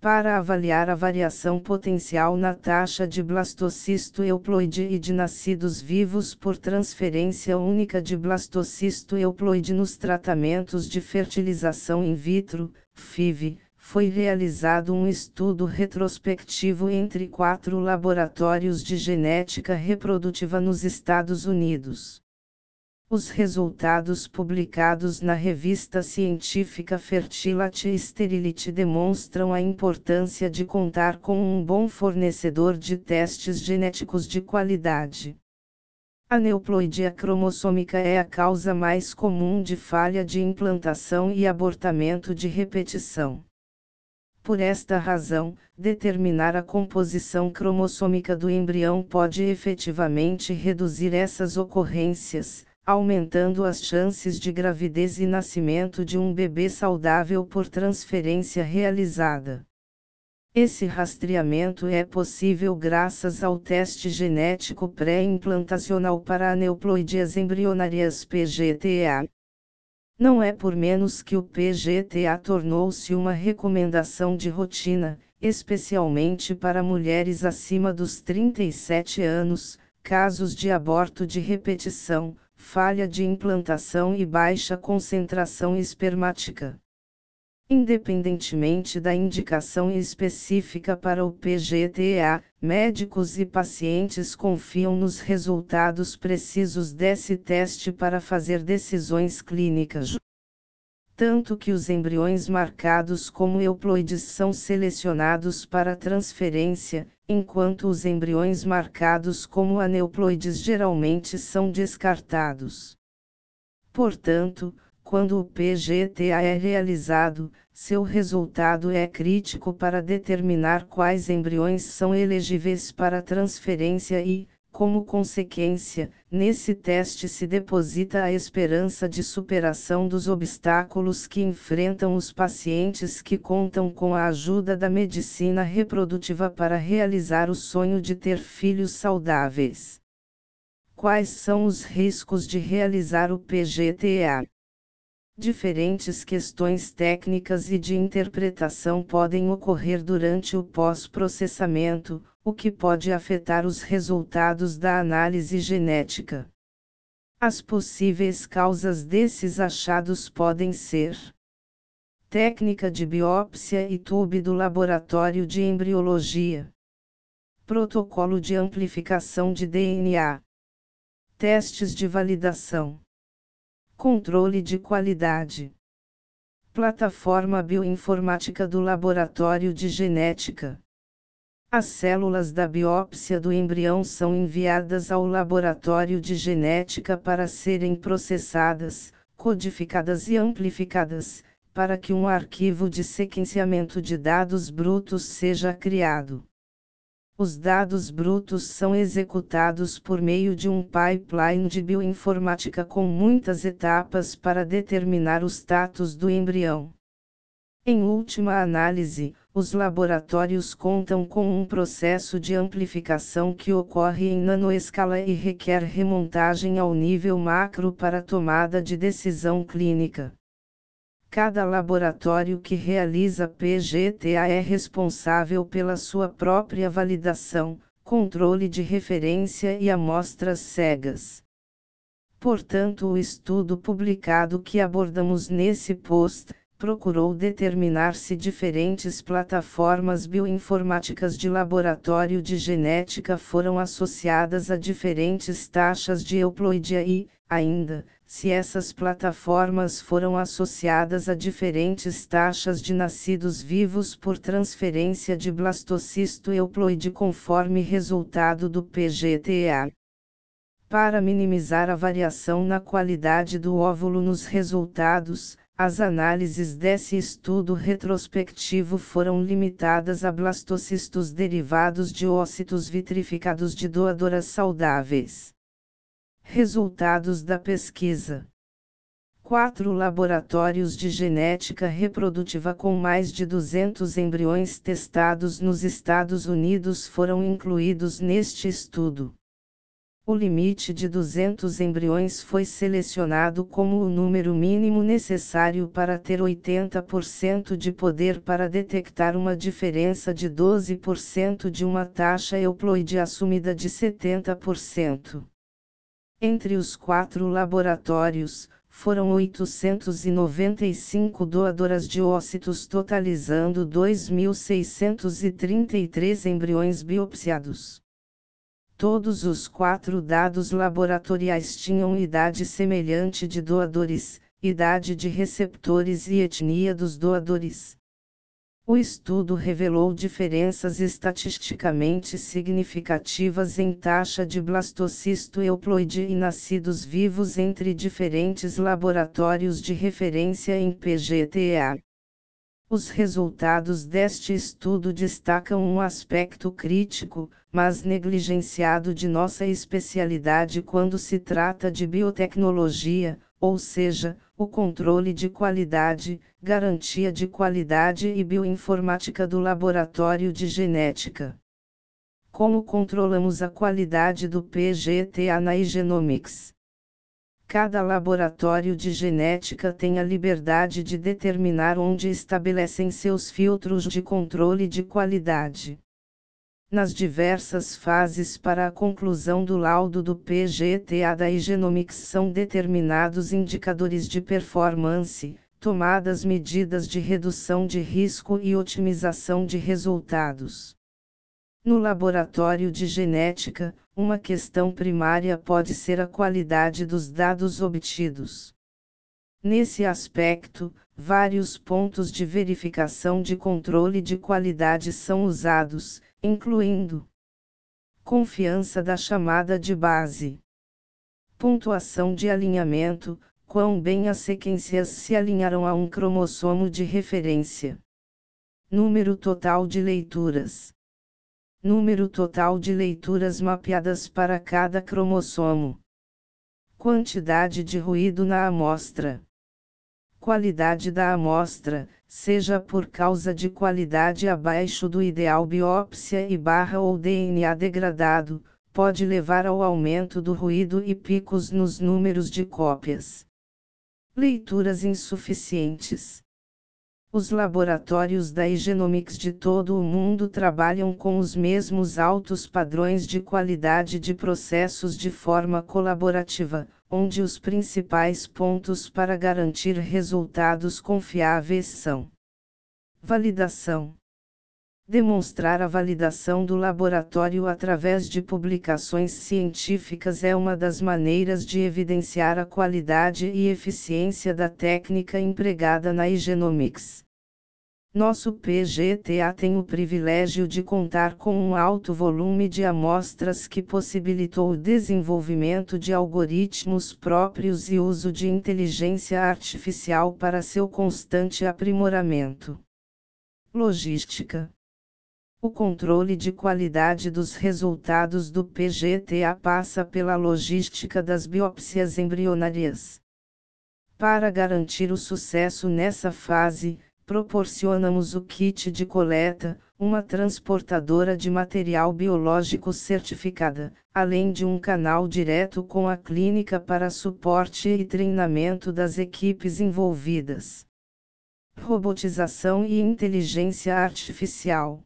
para avaliar a variação potencial na taxa de blastocisto euploide e de nascidos vivos por transferência única de blastocisto euploide nos tratamentos de fertilização in vitro, FIV, foi realizado um estudo retrospectivo entre quatro laboratórios de genética reprodutiva nos Estados Unidos. Os resultados publicados na revista científica Fertility Sterility demonstram a importância de contar com um bom fornecedor de testes genéticos de qualidade. A neuploidia cromossômica é a causa mais comum de falha de implantação e abortamento de repetição. Por esta razão, determinar a composição cromossômica do embrião pode efetivamente reduzir essas ocorrências, aumentando as chances de gravidez e nascimento de um bebê saudável por transferência realizada. Esse rastreamento é possível graças ao teste genético pré-implantacional para aneuploidias embrionárias PGTA, não é por menos que o PGTA tornou-se uma recomendação de rotina, especialmente para mulheres acima dos 37 anos, casos de aborto de repetição, falha de implantação e baixa concentração espermática. Independentemente da indicação específica para o PGTA, médicos e pacientes confiam nos resultados precisos desse teste para fazer decisões clínicas. Tanto que os embriões marcados como euploides são selecionados para transferência, enquanto os embriões marcados como aneuploides geralmente são descartados. Portanto, quando o PGTA é realizado, seu resultado é crítico para determinar quais embriões são elegíveis para transferência e, como consequência, nesse teste se deposita a esperança de superação dos obstáculos que enfrentam os pacientes que contam com a ajuda da medicina reprodutiva para realizar o sonho de ter filhos saudáveis. Quais são os riscos de realizar o PGTA? Diferentes questões técnicas e de interpretação podem ocorrer durante o pós-processamento, o que pode afetar os resultados da análise genética. As possíveis causas desses achados podem ser técnica de biópsia e tube do laboratório de embriologia, protocolo de amplificação de DNA, testes de validação. Controle de qualidade. Plataforma bioinformática do Laboratório de Genética. As células da biópsia do embrião são enviadas ao laboratório de genética para serem processadas, codificadas e amplificadas, para que um arquivo de sequenciamento de dados brutos seja criado. Os dados brutos são executados por meio de um pipeline de bioinformática com muitas etapas para determinar o status do embrião. Em última análise, os laboratórios contam com um processo de amplificação que ocorre em nanoescala e requer remontagem ao nível macro para tomada de decisão clínica. Cada laboratório que realiza PGTA é responsável pela sua própria validação, controle de referência e amostras cegas. Portanto, o estudo publicado que abordamos nesse post procurou determinar se diferentes plataformas bioinformáticas de laboratório de genética foram associadas a diferentes taxas de euploidia e, ainda, se essas plataformas foram associadas a diferentes taxas de nascidos vivos por transferência de blastocisto euploide conforme resultado do PGTA. Para minimizar a variação na qualidade do óvulo nos resultados, as análises desse estudo retrospectivo foram limitadas a blastocistos derivados de ócitos vitrificados de doadoras saudáveis. Resultados da pesquisa: Quatro laboratórios de genética reprodutiva com mais de 200 embriões testados nos Estados Unidos foram incluídos neste estudo. O limite de 200 embriões foi selecionado como o número mínimo necessário para ter 80% de poder para detectar uma diferença de 12% de uma taxa euploide assumida de 70%. Entre os quatro laboratórios, foram 895 doadoras de ócitos totalizando 2.633 embriões biopsiados. Todos os quatro dados laboratoriais tinham idade semelhante de doadores, idade de receptores e etnia dos doadores. O estudo revelou diferenças estatisticamente significativas em taxa de blastocisto euploide e nascidos vivos entre diferentes laboratórios de referência em PGTA. Os resultados deste estudo destacam um aspecto crítico, mas negligenciado de nossa especialidade quando se trata de biotecnologia, ou seja, o controle de qualidade, garantia de qualidade e bioinformática do laboratório de genética. Como controlamos a qualidade do PGTA na iGenomics? Cada laboratório de genética tem a liberdade de determinar onde estabelecem seus filtros de controle de qualidade. Nas diversas fases para a conclusão do laudo do PGTA da Igenomics são determinados indicadores de performance, tomadas medidas de redução de risco e otimização de resultados. No laboratório de genética, uma questão primária pode ser a qualidade dos dados obtidos. Nesse aspecto, vários pontos de verificação de controle de qualidade são usados, incluindo confiança da chamada de base, pontuação de alinhamento, quão bem as sequências se alinharam a um cromossomo de referência, número total de leituras número total de leituras mapeadas para cada cromossomo, quantidade de ruído na amostra, qualidade da amostra, seja por causa de qualidade abaixo do ideal biópsia e barra ou DNA degradado, pode levar ao aumento do ruído e picos nos números de cópias. Leituras insuficientes. Os laboratórios da Igenomics de todo o mundo trabalham com os mesmos altos padrões de qualidade de processos de forma colaborativa, onde os principais pontos para garantir resultados confiáveis são: validação. Demonstrar a validação do laboratório através de publicações científicas é uma das maneiras de evidenciar a qualidade e eficiência da técnica empregada na Igenomics. Nosso PGTA tem o privilégio de contar com um alto volume de amostras que possibilitou o desenvolvimento de algoritmos próprios e uso de inteligência artificial para seu constante aprimoramento. Logística o controle de qualidade dos resultados do PGTA passa pela logística das biópsias embrionárias. Para garantir o sucesso nessa fase, proporcionamos o kit de coleta, uma transportadora de material biológico certificada, além de um canal direto com a clínica para suporte e treinamento das equipes envolvidas. Robotização e inteligência artificial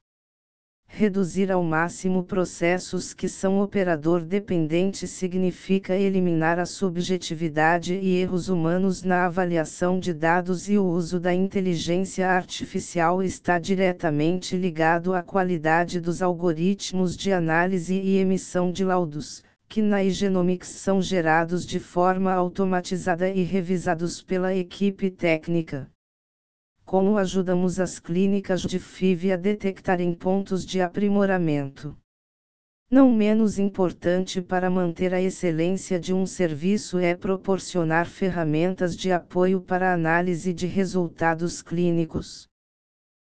Reduzir ao máximo processos que são operador dependente significa eliminar a subjetividade e erros humanos na avaliação de dados e o uso da inteligência artificial está diretamente ligado à qualidade dos algoritmos de análise e emissão de laudos, que na Igenomics são gerados de forma automatizada e revisados pela equipe técnica. Como ajudamos as clínicas de FIV a detectarem pontos de aprimoramento? Não menos importante para manter a excelência de um serviço é proporcionar ferramentas de apoio para análise de resultados clínicos.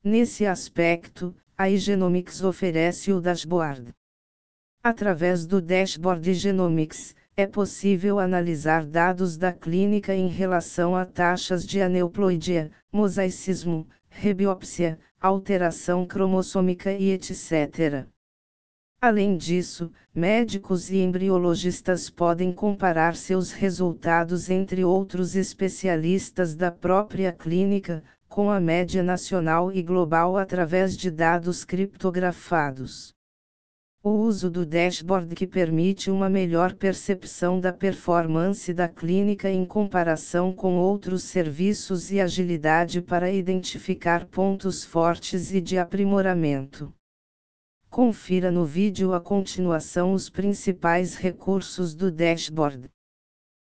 Nesse aspecto, a Igenomics oferece o dashboard. Através do dashboard Genomics, é possível analisar dados da clínica em relação a taxas de aneuploidia, mosaicismo, rebiópsia, alteração cromossômica e etc. Além disso, médicos e embriologistas podem comparar seus resultados entre outros especialistas da própria clínica, com a média nacional e global através de dados criptografados. O uso do dashboard que permite uma melhor percepção da performance da clínica em comparação com outros serviços e agilidade para identificar pontos fortes e de aprimoramento. Confira no vídeo a continuação os principais recursos do dashboard.